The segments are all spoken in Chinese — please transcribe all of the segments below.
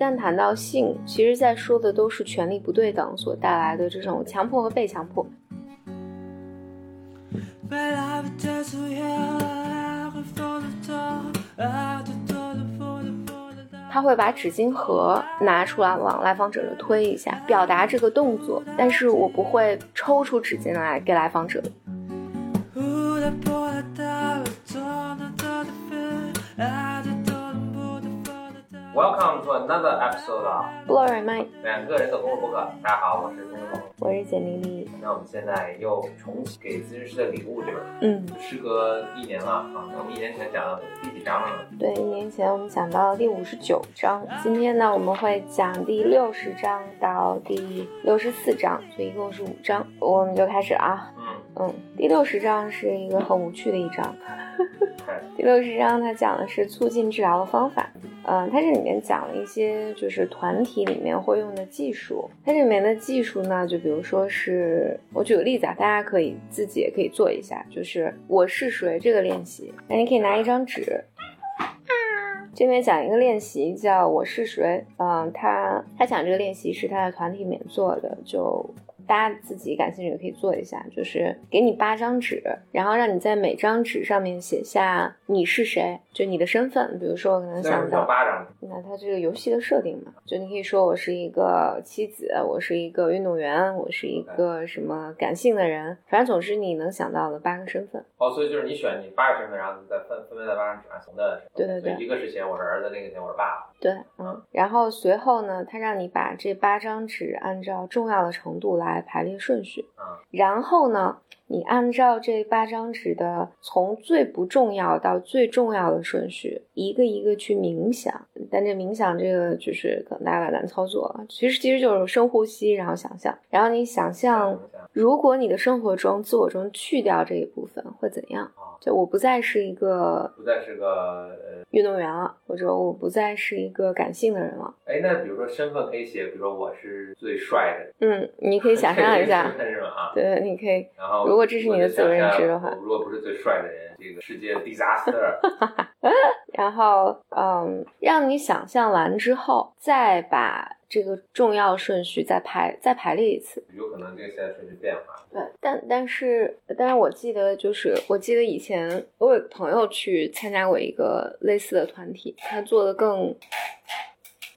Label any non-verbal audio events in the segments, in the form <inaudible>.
旦谈到性，其实在说的都是权力不对等所带来的这种强迫和被强迫。他会把纸巾盒拿出来往来访者这推一下，表达这个动作，但是我不会抽出纸巾来给来访者。Another episode of Blow Your Mind，两个人的公路博客。大家好，我是钟总，我是简丽丽。那我们现在又重启给咨询师的礼物这本，嗯，时隔一年了啊。那我们一年前讲到第几章了？对，一年前我们讲到第五十九章，今天呢我们会讲第六十章到第六十四章，所以一共是五章，我们就开始啊。嗯嗯，第六十章是一个很无趣的一章。第六十章它讲的是促进治疗的方法。嗯，它这里面讲了一些就是团体里面会用的技术。它这里面的技术呢，就比如说是我举个例子啊，大家可以自己也可以做一下，就是我是谁这个练习。那你可以拿一张纸。这边讲一个练习叫我是谁。嗯，他他讲这个练习是他在团体里面做的，就。大家自己感兴趣可以做一下，就是给你八张纸，然后让你在每张纸上面写下你是谁，就你的身份。比如说，我可能想到，八张。那它这个游戏的设定嘛，就你可以说我是一个妻子，我是一个运动员，我是一个什么感性的人，反正总之你能想到的八个身份。哦，所以就是你选你八个身份，然后再分分别在八张纸上从的。对对对，一个是写我是儿子，另一个写我是爸爸。对，嗯，然后随后呢，他让你把这八张纸按照重要的程度来。排列顺序，然后呢，你按照这八张纸的从最不重要到最重要的顺序，一个一个去冥想。但这冥想这个就是可能大家有点难操作，其实其实就是深呼吸，然后想象，然后你想象，如果你的生活中自我中去掉这一部分会怎样？就我不再是一个，不再是个呃运动员了，或者我不再是一个感性的人了。哎，那比如说身份可以写，比如说我是最帅的。嗯，你可以想象一下，<laughs> 身份是对，你可以。然后，如果这是你的自我认知的话，如果不是最帅的人，这个世界 disaster。<laughs> 然后，嗯，让你想象完之后，再把这个重要顺序再排再排列一次。有可能这个现在顺序变化。对，但但是，但是我记得，就是我记得以前我有朋友去参加过一个类似的团体，他做的更。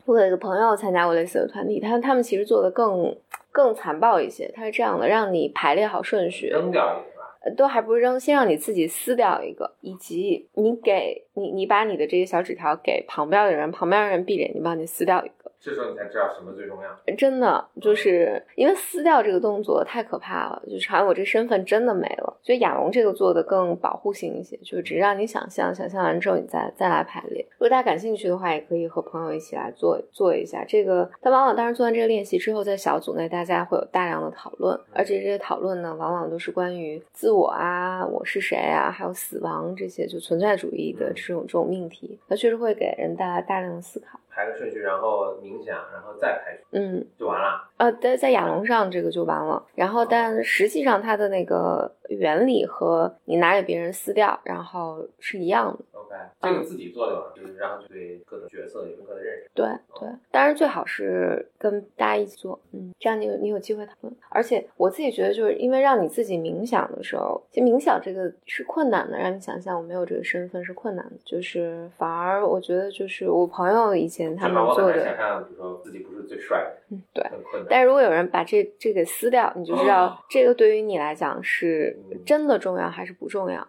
我有一个朋友参加过类似的团体，他他们其实做的更更残暴一些。它是这样的，让你排列好顺序，扔掉一个。都还不是扔，先让你自己撕掉一个，以及你给你你把你的这些小纸条给旁边的人，旁边的人闭着眼睛帮你撕掉一个。这时候你才知道什么最重要。真的，就是因为撕掉这个动作太可怕了，就是好像我这身份真的没了。所以亚龙这个做的更保护性一些，就是只让你想象，想象完之后你再再来排列。如果大家感兴趣的话，也可以和朋友一起来做做一下这个。但往往当时做完这个练习之后，在小组内大家会有大量的讨论，而且这些讨论呢，往往都是关于自我啊、我是谁啊，还有死亡这些就存在主义的这种这种命题，它确实会给人带来大量的思考。排个顺序，然后冥想，然后再排序，嗯，就完了。呃，在在亚龙上这个就完了。然后，但实际上它的那个原理和你拿给别人撕掉，然后是一样的。OK，这个自己做就完，就是然后就对各种角色有深刻的认识。对对，当然最好是跟大家一起做，嗯，这样你有你有机会讨论。而且我自己觉得，就是因为让你自己冥想的时候，其实冥想这个是困难的，让你想象我没有这个身份是困难的，就是反而我觉得就是我朋友以前。他们做的，想象，比如说自己不是最帅的，嗯，对，但是如果有人把这这个撕掉，你就知道这个对于你来讲是真的重要还是不重要。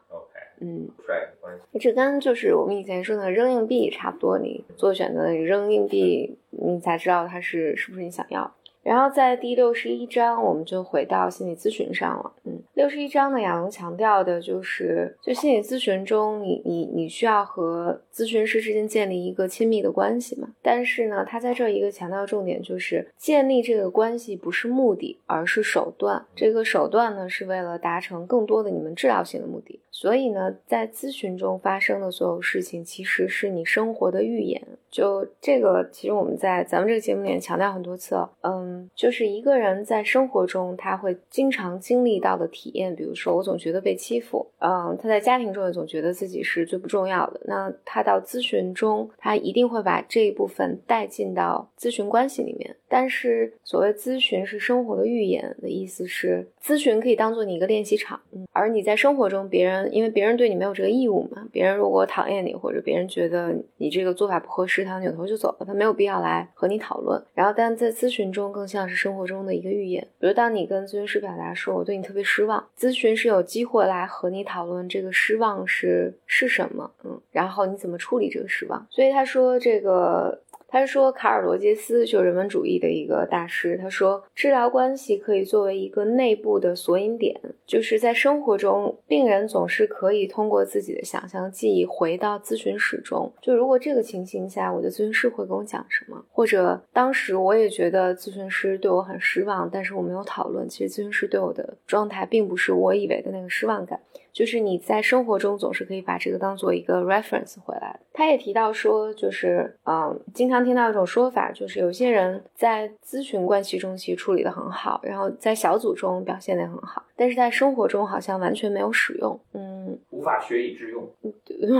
嗯，帅关系，这跟就是我们以前说的扔硬币差不多，你做选择，你扔硬币，你才知道它是是不是你想要。然后在第六十一章，我们就回到心理咨询上了。嗯，六十一章呢，亚龙强调的就是，就心理咨询中，你你你需要和咨询师之间建立一个亲密的关系嘛。但是呢，他在这一个强调重点就是，建立这个关系不是目的，而是手段。这个手段呢，是为了达成更多的你们治疗性的目的。所以呢，在咨询中发生的所有事情，其实是你生活的预演。就这个，其实我们在咱们这个节目里面强调很多次。嗯。就是一个人在生活中他会经常经历到的体验，比如说我总觉得被欺负，嗯，他在家庭中也总觉得自己是最不重要的。那他到咨询中，他一定会把这一部分带进到咨询关系里面。但是所谓咨询是生活的预演的意思是，咨询可以当做你一个练习场，嗯，而你在生活中，别人因为别人对你没有这个义务嘛，别人如果讨厌你或者别人觉得你这个做法不合适，他扭头就走了，他没有必要来和你讨论。然后，但在咨询中更像是生活中的一个预演，比如当你跟咨询师表达说我对你特别失望，咨询师有机会来和你讨论这个失望是是什么，嗯，然后你怎么处理这个失望。所以他说这个。他说，卡尔罗杰斯就人文主义的一个大师。他说，治疗关系可以作为一个内部的索引点，就是在生活中，病人总是可以通过自己的想象记忆回到咨询室中。就如果这个情形下，我的咨询师会跟我讲什么，或者当时我也觉得咨询师对我很失望，但是我没有讨论。其实咨询师对我的状态并不是我以为的那个失望感。就是你在生活中总是可以把这个当做一个 reference 回来。他也提到说，就是嗯，经常听到一种说法，就是有些人在咨询关系中其实处理的很好，然后在小组中表现的很好，但是在生活中好像完全没有使用，嗯，无法学以致用。嗯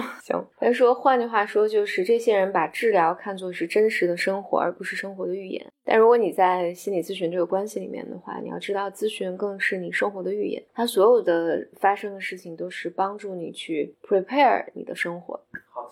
<laughs> 行，他说，换句话说，就是这些人把治疗看作是真实的生活，而不是生活的预言。但如果你在心理咨询这个关系里面的话，你要知道，咨询更是你生活的预言，它所有的发生的事情都是帮助你去 prepare 你的生活。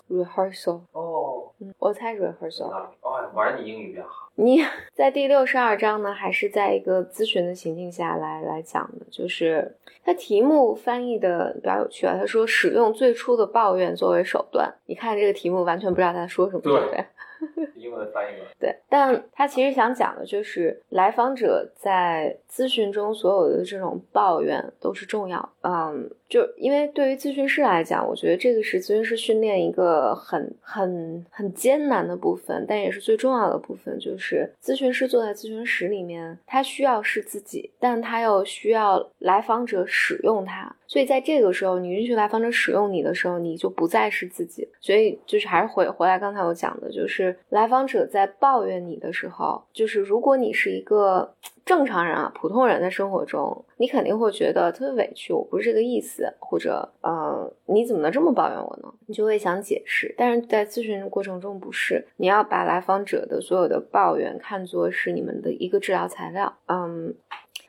Rehearsal 哦，嗯，我猜 rehearsal。哦，果然你英语比较好。你 <laughs> 在第六十二章呢，还是在一个咨询的情境下来来讲的？就是它题目翻译的比较有趣啊。他说使用最初的抱怨作为手段。你看这个题目，完全不知道他在说什么，对不对？<laughs> 英文的翻译吗对，但他其实想讲的就是来访者在咨询中所有的这种抱怨都是重要。嗯，就因为对于咨询师来讲，我觉得这个是咨询师训练一个很很很艰难的部分，但也是最重要的部分。就是咨询师坐在咨询室里面，他需要是自己，但他又需要来访者使用他。所以在这个时候，你允许来访者使用你的时候，你就不再是自己。所以就是还是回回来刚才我讲的，就是来访者在抱怨你的时候，就是如果你是一个正常人啊，普通人在生活中，你肯定会觉得特别委屈，我不是这个意思，或者呃，你怎么能这么抱怨我呢？你就会想解释。但是在咨询过程中，不是你要把来访者的所有的抱怨看作是你们的一个治疗材料，嗯。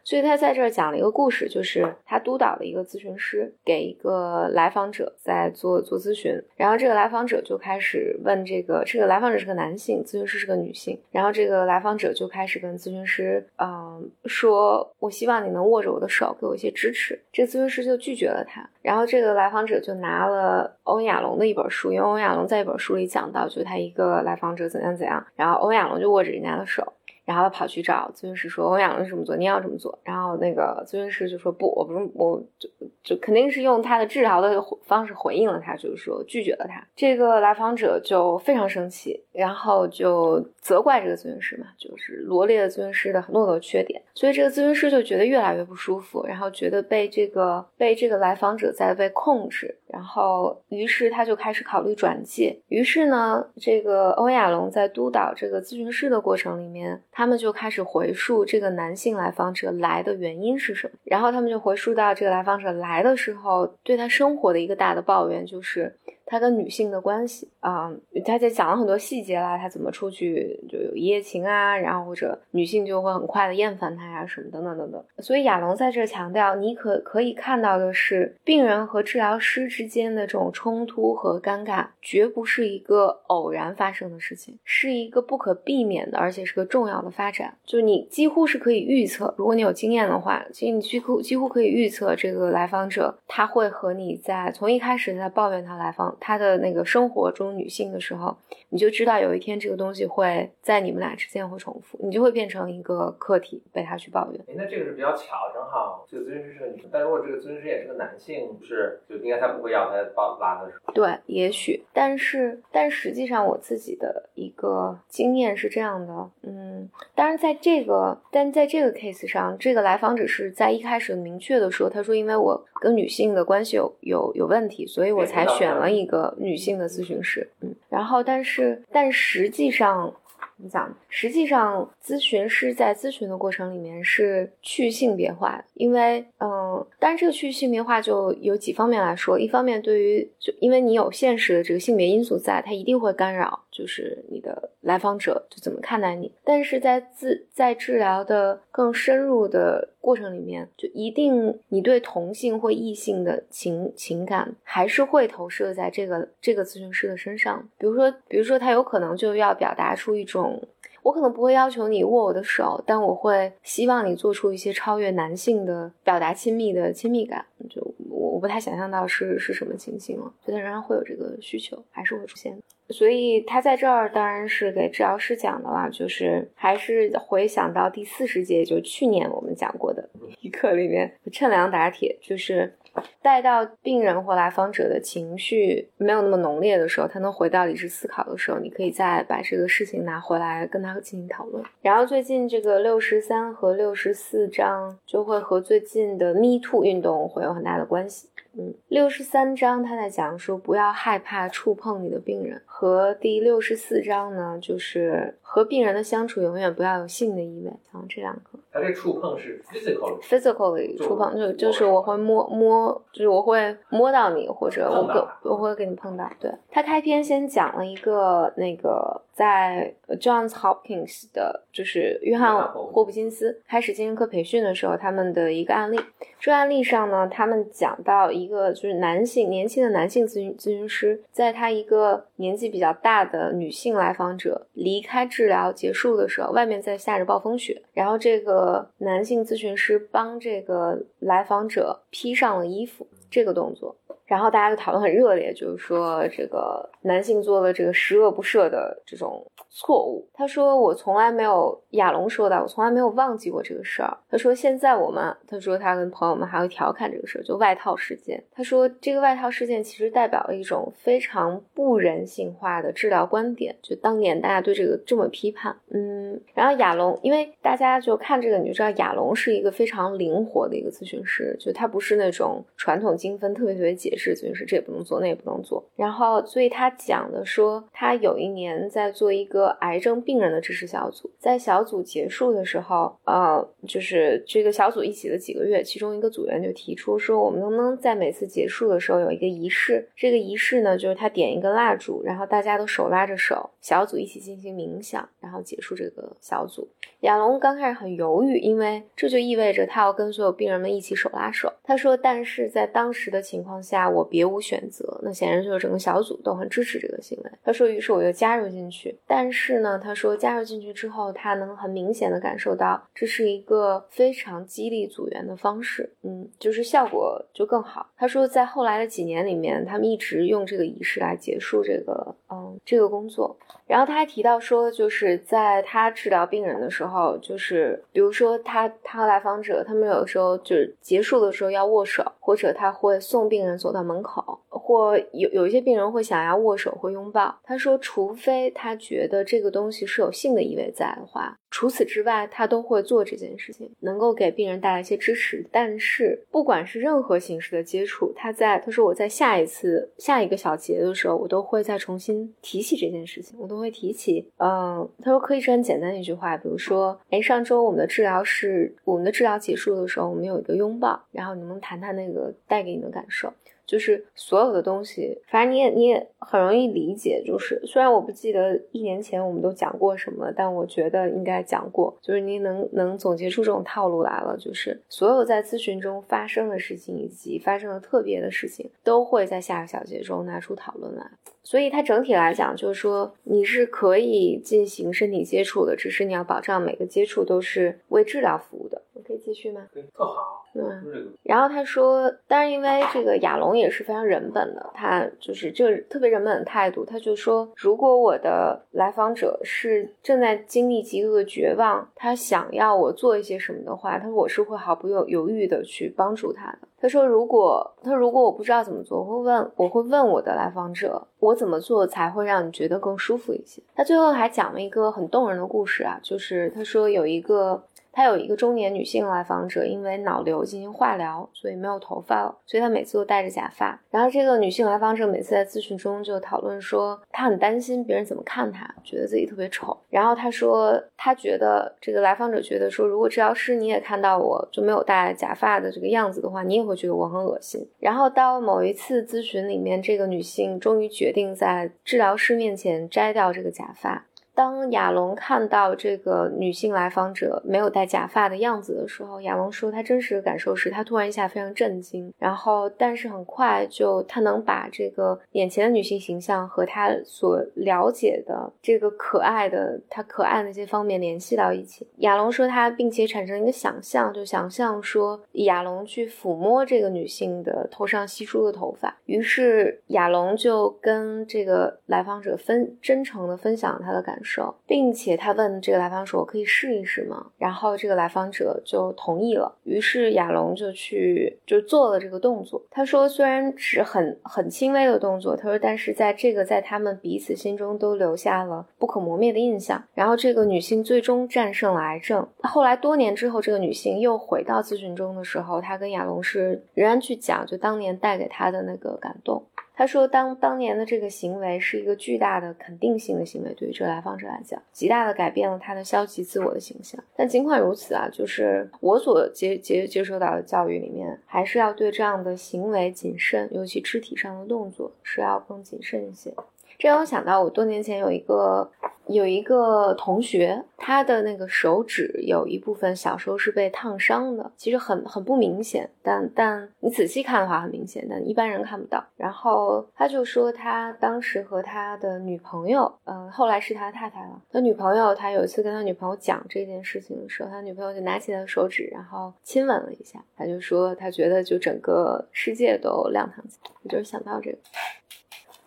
所以他在这儿讲了一个故事，就是他督导的一个咨询师给一个来访者在做做咨询，然后这个来访者就开始问这个这个来访者是个男性，咨询师是个女性，然后这个来访者就开始跟咨询师嗯说，我希望你能握着我的手，给我一些支持。这咨询师就拒绝了他，然后这个来访者就拿了欧亚龙的一本书，因为欧亚龙在一本书里讲到，就他一个来访者怎样怎样，然后欧亚龙就握着人家的手。然后跑去找咨询师说：“我想这么做，你要这么做。”然后那个咨询师就说：“不，我不是，我就就肯定是用他的治疗的方式回应了他，就是说拒绝了他。”这个来访者就非常生气，然后就责怪这个咨询师嘛，就是罗列了咨询师的很多的缺点。所以这个咨询师就觉得越来越不舒服，然后觉得被这个被这个来访者在被控制，然后于是他就开始考虑转介。于是呢，这个欧亚龙在督导这个咨询师的过程里面。他们就开始回溯这个男性来访者来的原因是什么，然后他们就回溯到这个来访者来的时候，对他生活的一个大的抱怨就是。他跟女性的关系啊，他在讲了很多细节啦，他怎么出去就有一夜情啊，然后或者女性就会很快的厌烦他呀，什么等等等等。所以亚龙在这强调，你可可以看到的是，病人和治疗师之间的这种冲突和尴尬，绝不是一个偶然发生的事情，是一个不可避免的，而且是个重要的发展。就你几乎是可以预测，如果你有经验的话，其实你几乎几乎可以预测这个来访者他会和你在从一开始在抱怨他来访。他的那个生活中女性的时候，你就知道有一天这个东西会在你们俩之间会重复，你就会变成一个客体被他去抱怨。哎，那这个是比较巧，正好这个咨询师是个女生，但如果这个咨询师也是个男性，是就应该他不会要他抱拉他。对，也许，但是但实际上我自己的一个经验是这样的，嗯，当然在这个但在这个 case 上，这个来访者是在一开始明确的说，他说因为我跟女性的关系有有有问题，所以我才选了一。一个女性的咨询师，嗯，然后但是但实际上，你想，实际上咨询师在咨询的过程里面是去性别化的，因为，嗯，但是这个去性别化就有几方面来说，一方面对于就因为你有现实的这个性别因素在，它一定会干扰，就是你的来访者就怎么看待你，但是在自在治疗的更深入的过程里面，就一定你对同性或异性的情情感还是会投射在这个这个咨询师的身上，比如说，比如说他有可能就要表达出一种。我可能不会要求你握我的手，但我会希望你做出一些超越男性的表达亲密的亲密感。就我我不太想象到是是什么情形了，觉得仍然会有这个需求，还是会出现。所以他在这儿当然是给治疗师讲的啦，就是还是回想到第四十节，就去年我们讲过的一课里面，趁凉打铁，就是。带到病人或来访者的情绪没有那么浓烈的时候，他能回到理智思考的时候，你可以再把这个事情拿回来跟他进行讨论。然后最近这个六十三和六十四章就会和最近的 Me Too 运动会有很大的关系。嗯，六十三章他在讲说不要害怕触碰你的病人，和第六十四章呢就是。和病人的相处永远不要有性的意味，然后这两个。它这触碰是 physically physically 触碰就就是我会摸摸，就是我会摸到你，或者我跟我会给你碰到。对他开篇先讲了一个那个在 Johns Hopkins 的，就是约翰霍普金斯开始精神科培训的时候，他们的一个案例。这案例上呢，他们讲到一个就是男性年轻的男性咨询咨询师，在他一个年纪比较大的女性来访者离开治。治疗结束的时候，外面在下着暴风雪，然后这个男性咨询师帮这个来访者披上了衣服，这个动作。然后大家就讨论很热烈，就是说这个男性做了这个十恶不赦的这种错误。他说我从来没有亚龙说的，我从来没有忘记过这个事儿。他说现在我们，他说他跟朋友们还会调侃这个事儿，就外套事件。他说这个外套事件其实代表了一种非常不人性化的治疗观点，就当年大家对这个这么批判。嗯，然后亚龙，因为大家就看这个你就知道亚龙是一个非常灵活的一个咨询师，就他不是那种传统精分特别特别解。是就是，这也不能做，那也不能做。然后，所以他讲的说，他有一年在做一个癌症病人的支持小组，在小组结束的时候，呃，就是这个小组一起的几个月，其中一个组员就提出说，我们能不能在每次结束的时候有一个仪式？这个仪式呢，就是他点一个蜡烛，然后大家都手拉着手，小组一起进行冥想，然后结束这个小组。亚龙刚开始很犹豫，因为这就意味着他要跟所有病人们一起手拉手。他说，但是在当时的情况下。我别无选择，那显然就是整个小组都很支持这个行为。他说，于是我就加入进去。但是呢，他说加入进去之后，他能很明显的感受到这是一个非常激励组员的方式，嗯，就是效果就更好。他说，在后来的几年里面，他们一直用这个仪式来结束这个，呃，这个工作。然后他还提到说，就是在他治疗病人的时候，就是比如说他他和来访者，他们有时候就是结束的时候要握手，或者他会送病人走到门口，或有有一些病人会想要握手或拥抱。他说，除非他觉得这个东西是有性的意味在的话。除此之外，他都会做这件事情，能够给病人带来一些支持。但是，不管是任何形式的接触，他在他说我在下一次下一个小节的时候，我都会再重新提起这件事情，我都会提起。嗯，他说可以是很简单的一句话，比如说，哎，上周我们的治疗是我们的治疗结束的时候，我们有一个拥抱，然后你能谈谈那个带给你的感受。就是所有的东西，反正你也你也很容易理解。就是虽然我不记得一年前我们都讲过什么，但我觉得应该讲过。就是你能能总结出这种套路来了。就是所有在咨询中发生的事情以及发生的特别的事情，都会在下个小节中拿出讨论来。所以它整体来讲，就是说你是可以进行身体接触的，只是你要保障每个接触都是为治疗服务的。我可以继续吗？特好。嗯。然后他说，当然因为这个亚龙也是非常人本的，他就是这个特别人本的态度。他就说，如果我的来访者是正在经历极度的绝望，他想要我做一些什么的话，他说我是会毫不犹犹豫的去帮助他的。他说，如果他如果我不知道怎么做，我会问我会问我的来访者，我怎么做才会让你觉得更舒服一些？他最后还讲了一个很动人的故事啊，就是他说有一个。他有一个中年女性来访者，因为脑瘤进行化疗，所以没有头发了，所以她每次都戴着假发。然后这个女性来访者每次在咨询中就讨论说，她很担心别人怎么看她，觉得自己特别丑。然后她说，她觉得这个来访者觉得说，如果治疗师你也看到我就没有戴假发的这个样子的话，你也会觉得我很恶心。然后到某一次咨询里面，这个女性终于决定在治疗师面前摘掉这个假发。当亚龙看到这个女性来访者没有戴假发的样子的时候，亚龙说他真实的感受是他突然一下非常震惊，然后但是很快就他能把这个眼前的女性形象和他所了解的这个可爱的他可爱的那些方面联系到一起。亚龙说他并且产生一个想象，就想象说亚龙去抚摸这个女性的头上稀疏的头发，于是亚龙就跟这个来访者分真诚的分享他的感。并且他问这个来访者：“我可以试一试吗？”然后这个来访者就同意了。于是亚龙就去就做了这个动作。他说：“虽然是很很轻微的动作，他说，但是在这个在他们彼此心中都留下了不可磨灭的印象。”然后这个女性最终战胜了癌症。后来多年之后，这个女性又回到咨询中的时候，她跟亚龙是仍然去讲，就当年带给她的那个感动。他说，当当年的这个行为是一个巨大的肯定性的行为，对于这个来访者来讲，极大的改变了他的消极自我的形象。但尽管如此啊，就是我所接接接受到的教育里面，还是要对这样的行为谨慎，尤其肢体上的动作是要更谨慎一些。这让我想到，我多年前有一个有一个同学，他的那个手指有一部分小时候是被烫伤的，其实很很不明显，但但你仔细看的话很明显，但一般人看不到。然后他就说，他当时和他的女朋友，嗯，后来是他太太了。他女朋友，他有一次跟他女朋友讲这件事情的时候，他女朋友就拿起他的手指，然后亲吻了一下。他就说，他觉得就整个世界都亮堂起来。我就是想到这个。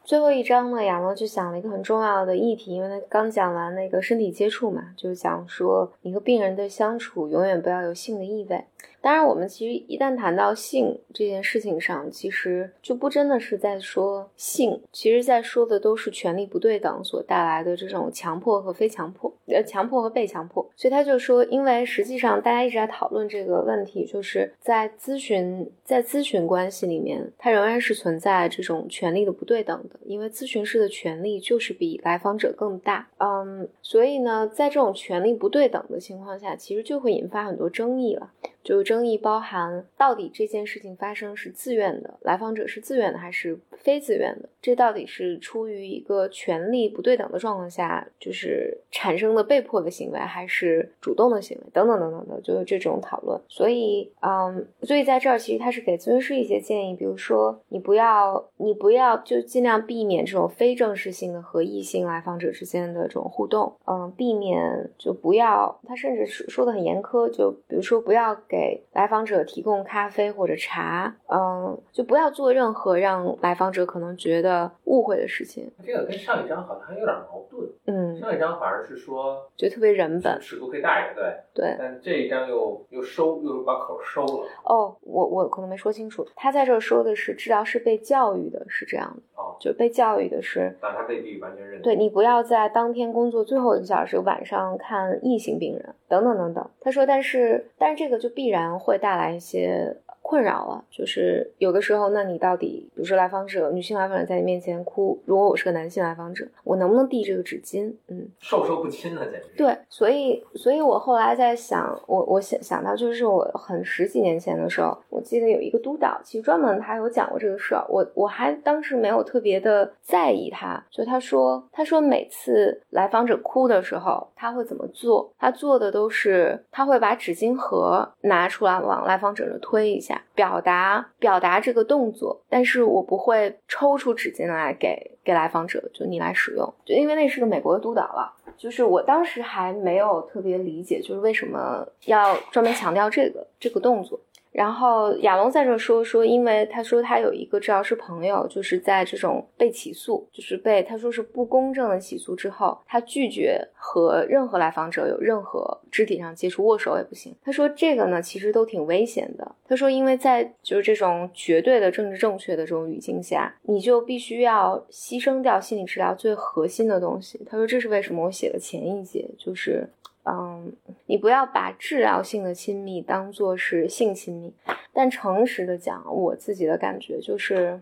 最后一章呢，亚诺就讲了一个很重要的议题，因为他刚讲完那个身体接触嘛，就是讲说你和病人的相处永远不要有性的意味。当然，我们其实一旦谈到性这件事情上，其实就不真的是在说性，其实在说的都是权力不对等所带来的这种强迫和非强迫，呃，强迫和被强迫。所以他就说，因为实际上大家一直在讨论这个问题，就是在咨询在咨询关系里面，它仍然是存在这种权力的不对等的，因为咨询师的权力就是比来访者更大。嗯，所以呢，在这种权力不对等的情况下，其实就会引发很多争议了。就争议包含到底这件事情发生是自愿的，来访者是自愿的还是非自愿的？这到底是出于一个权力不对等的状况下，就是产生的被迫的行为，还是主动的行为？等等等等的，就是这种讨论。所以，嗯，所以在这儿其实他是给咨询师一些建议，比如说你不要，你不要就尽量避免这种非正式性的和异性来访者之间的这种互动，嗯，避免就不要，他甚至说说的很严苛，就比如说不要给。给来访者提供咖啡或者茶，嗯，就不要做任何让来访者可能觉得误会的事情。这个跟上一章好像有点矛盾。嗯，上一章反而是说，觉得特别人本，尺度可以大一点，对对。但这一章又又收，又把口收了。哦，我我可能没说清楚，他在这说的是治疗是被教育的是这样的，哦，就被教育的是，但他未必完全认。对你不要在当天工作最后一个小时晚上看异性病人，等等等等。他说，但是但是这个就必。必然会带来一些。困扰了，就是有的时候，那你到底，比如说来访者，女性来访者在你面前哭，如果我是个男性来访者，我能不能递这个纸巾？嗯，授受不亲了，简直。对，所以，所以我后来在想，我我想想到，就是我很十几年前的时候，我记得有一个督导，其实专门他有讲过这个事儿，我我还当时没有特别的在意他，就他说，他说每次来访者哭的时候，他会怎么做？他做的都是他会把纸巾盒拿出来往来访者这推一下。表达表达这个动作，但是我不会抽出纸巾来给给来访者，就你来使用，就因为那是个美国的督导了，就是我当时还没有特别理解，就是为什么要专门强调这个这个动作。然后亚龙在这说说，因为他说他有一个治疗师朋友，就是在这种被起诉，就是被他说是不公正的起诉之后，他拒绝和任何来访者有任何肢体上接触，握手也不行。他说这个呢，其实都挺危险的。他说，因为在就是这种绝对的政治正确的这种语境下，你就必须要牺牲掉心理治疗最核心的东西。他说，这是为什么我写的前一节就是。嗯，你不要把治疗性的亲密当做是性亲密。但诚实的讲，我自己的感觉就是。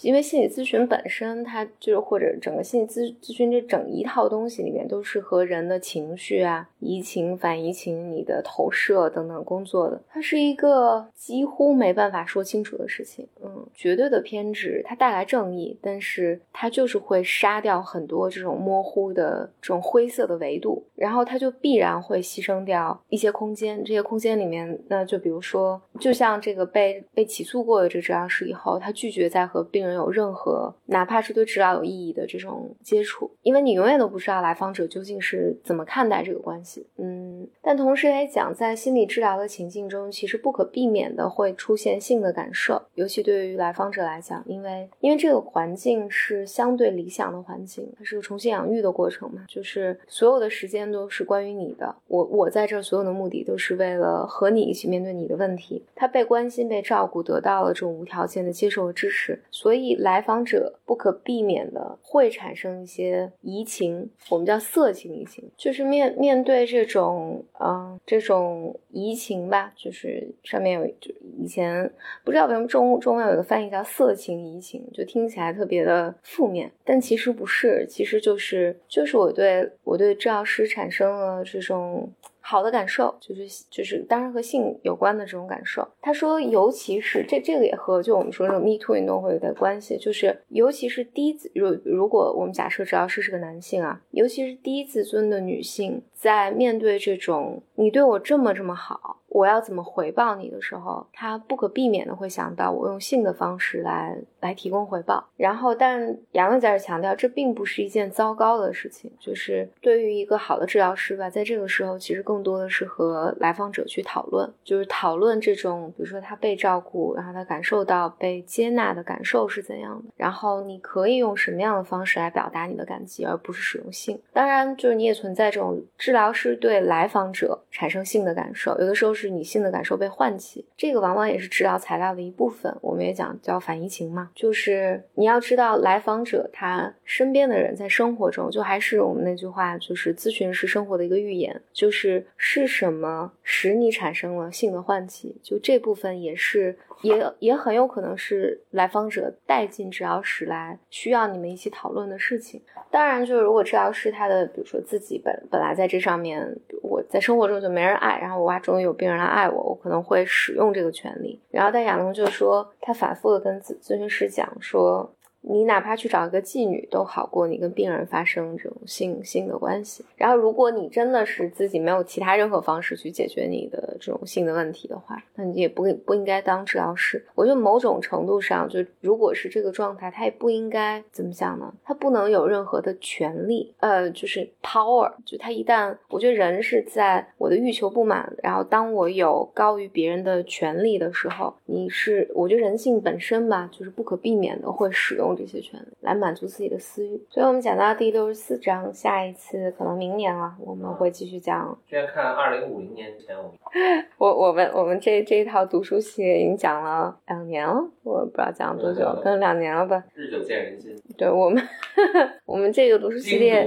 因为心理咨询本身，它就是或者整个心理咨咨询这整一套东西里面，都是和人的情绪啊、移情、反移情、你的投射等等工作的。它是一个几乎没办法说清楚的事情。嗯，绝对的偏执，它带来正义，但是它就是会杀掉很多这种模糊的、这种灰色的维度，然后它就必然会牺牲掉一些空间。这些空间里面，那就比如说，就像这个被被起诉过的这治疗师以后，他拒绝再和病有任何，哪怕是对治疗有意义的这种接触，因为你永远都不知道来访者究竟是怎么看待这个关系。嗯，但同时也讲，在心理治疗的情境中，其实不可避免的会出现性的感受，尤其对于来访者来讲，因为因为这个环境是相对理想的环境，它是个重新养育的过程嘛，就是所有的时间都是关于你的，我我在这所有的目的都是为了和你一起面对你的问题。他被关心、被照顾，得到了这种无条件的接受和支持，所以。来访者不可避免的会产生一些移情，我们叫色情移情，就是面面对这种，嗯，这种移情吧，就是上面有，就以前不知道为什么中中文有一个翻译叫色情移情，就听起来特别的负面，但其实不是，其实就是就是我对我对治疗师产生了这种。好的感受就是就是当然和性有关的这种感受。他说，尤其是这这个也和就我们说这种 Me Too 运动会有点关系，就是尤其是低自如如果我们假设只要是是个男性啊，尤其是低自尊的女性，在面对这种你对我这么这么好。我要怎么回报你的时候，他不可避免的会想到我用性的方式来来提供回报。然后，但杨乐在这强调，这并不是一件糟糕的事情。就是对于一个好的治疗师吧，在这个时候，其实更多的是和来访者去讨论，就是讨论这种，比如说他被照顾，然后他感受到被接纳的感受是怎样的。然后你可以用什么样的方式来表达你的感激，而不是使用性。当然，就是你也存在这种治疗师对来访者产生性的感受，有的时候是。是女性的感受被唤起，这个往往也是治疗材料的一部分。我们也讲叫反移情嘛，就是你要知道来访者他身边的人在生活中，就还是我们那句话，就是咨询是生活的一个预言，就是是什么使你产生了性的唤起，就这部分也是。也也很有可能是来访者带进治疗室来需要你们一起讨论的事情。当然，就是如果治疗师他的，比如说自己本本来在这上面，我在生活中就没人爱，然后我娃，终于有病人来爱我，我可能会使用这个权利。然后，但亚龙就说，他反复的跟咨咨询师讲说。你哪怕去找一个妓女都好过你跟病人发生这种性性的关系。然后，如果你真的是自己没有其他任何方式去解决你的这种性的问题的话，那你也不不应该当治疗师。我觉得某种程度上，就如果是这个状态，他也不应该怎么讲呢？他不能有任何的权利，呃，就是 power。就他一旦，我觉得人是在我的欲求不满，然后当我有高于别人的权利的时候，你是，我觉得人性本身吧，就是不可避免的会使用。这些权利来满足自己的私欲，所以我们讲到第六十四章，下一次可能明年了，我们会继续讲。之前看二零五零年前，<laughs> 我我我们我们这这一套读书系列已经讲了两年了，我不知道讲了多久，可能两年了吧。日久见人心。对我们 <laughs> 我们这个读书系列，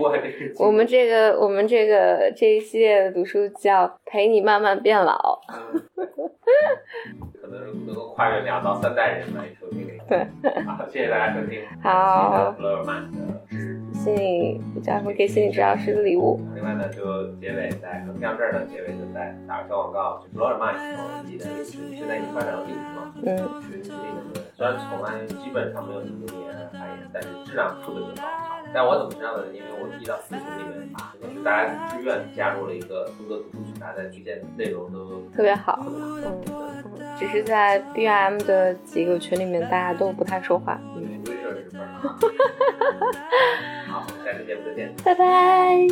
我们这个我们这个这一系列的读书叫陪你慢慢变老。可能能够跨越两到三代人来收听。对，好，谢谢大家收听。好。布勒曼的心理叫什么？给心理治疗师的礼物。另外呢，就结尾在横向这儿呢，结尾就在打个小广告。就布勒曼自己的现在已经发展到第五嘛，嗯，群体里面，虽然从来基本上没有什么留言发言，但是质量特别的高。但我怎么知道的？因为我一到四群里面啊，是大家自愿加入了一个多个读书群，大家推荐内容都特别好。嗯，只是在 BM 的几个群里面，大家都不太说话。对，威慑是分。<laughs> 好，下次节目再见。拜拜。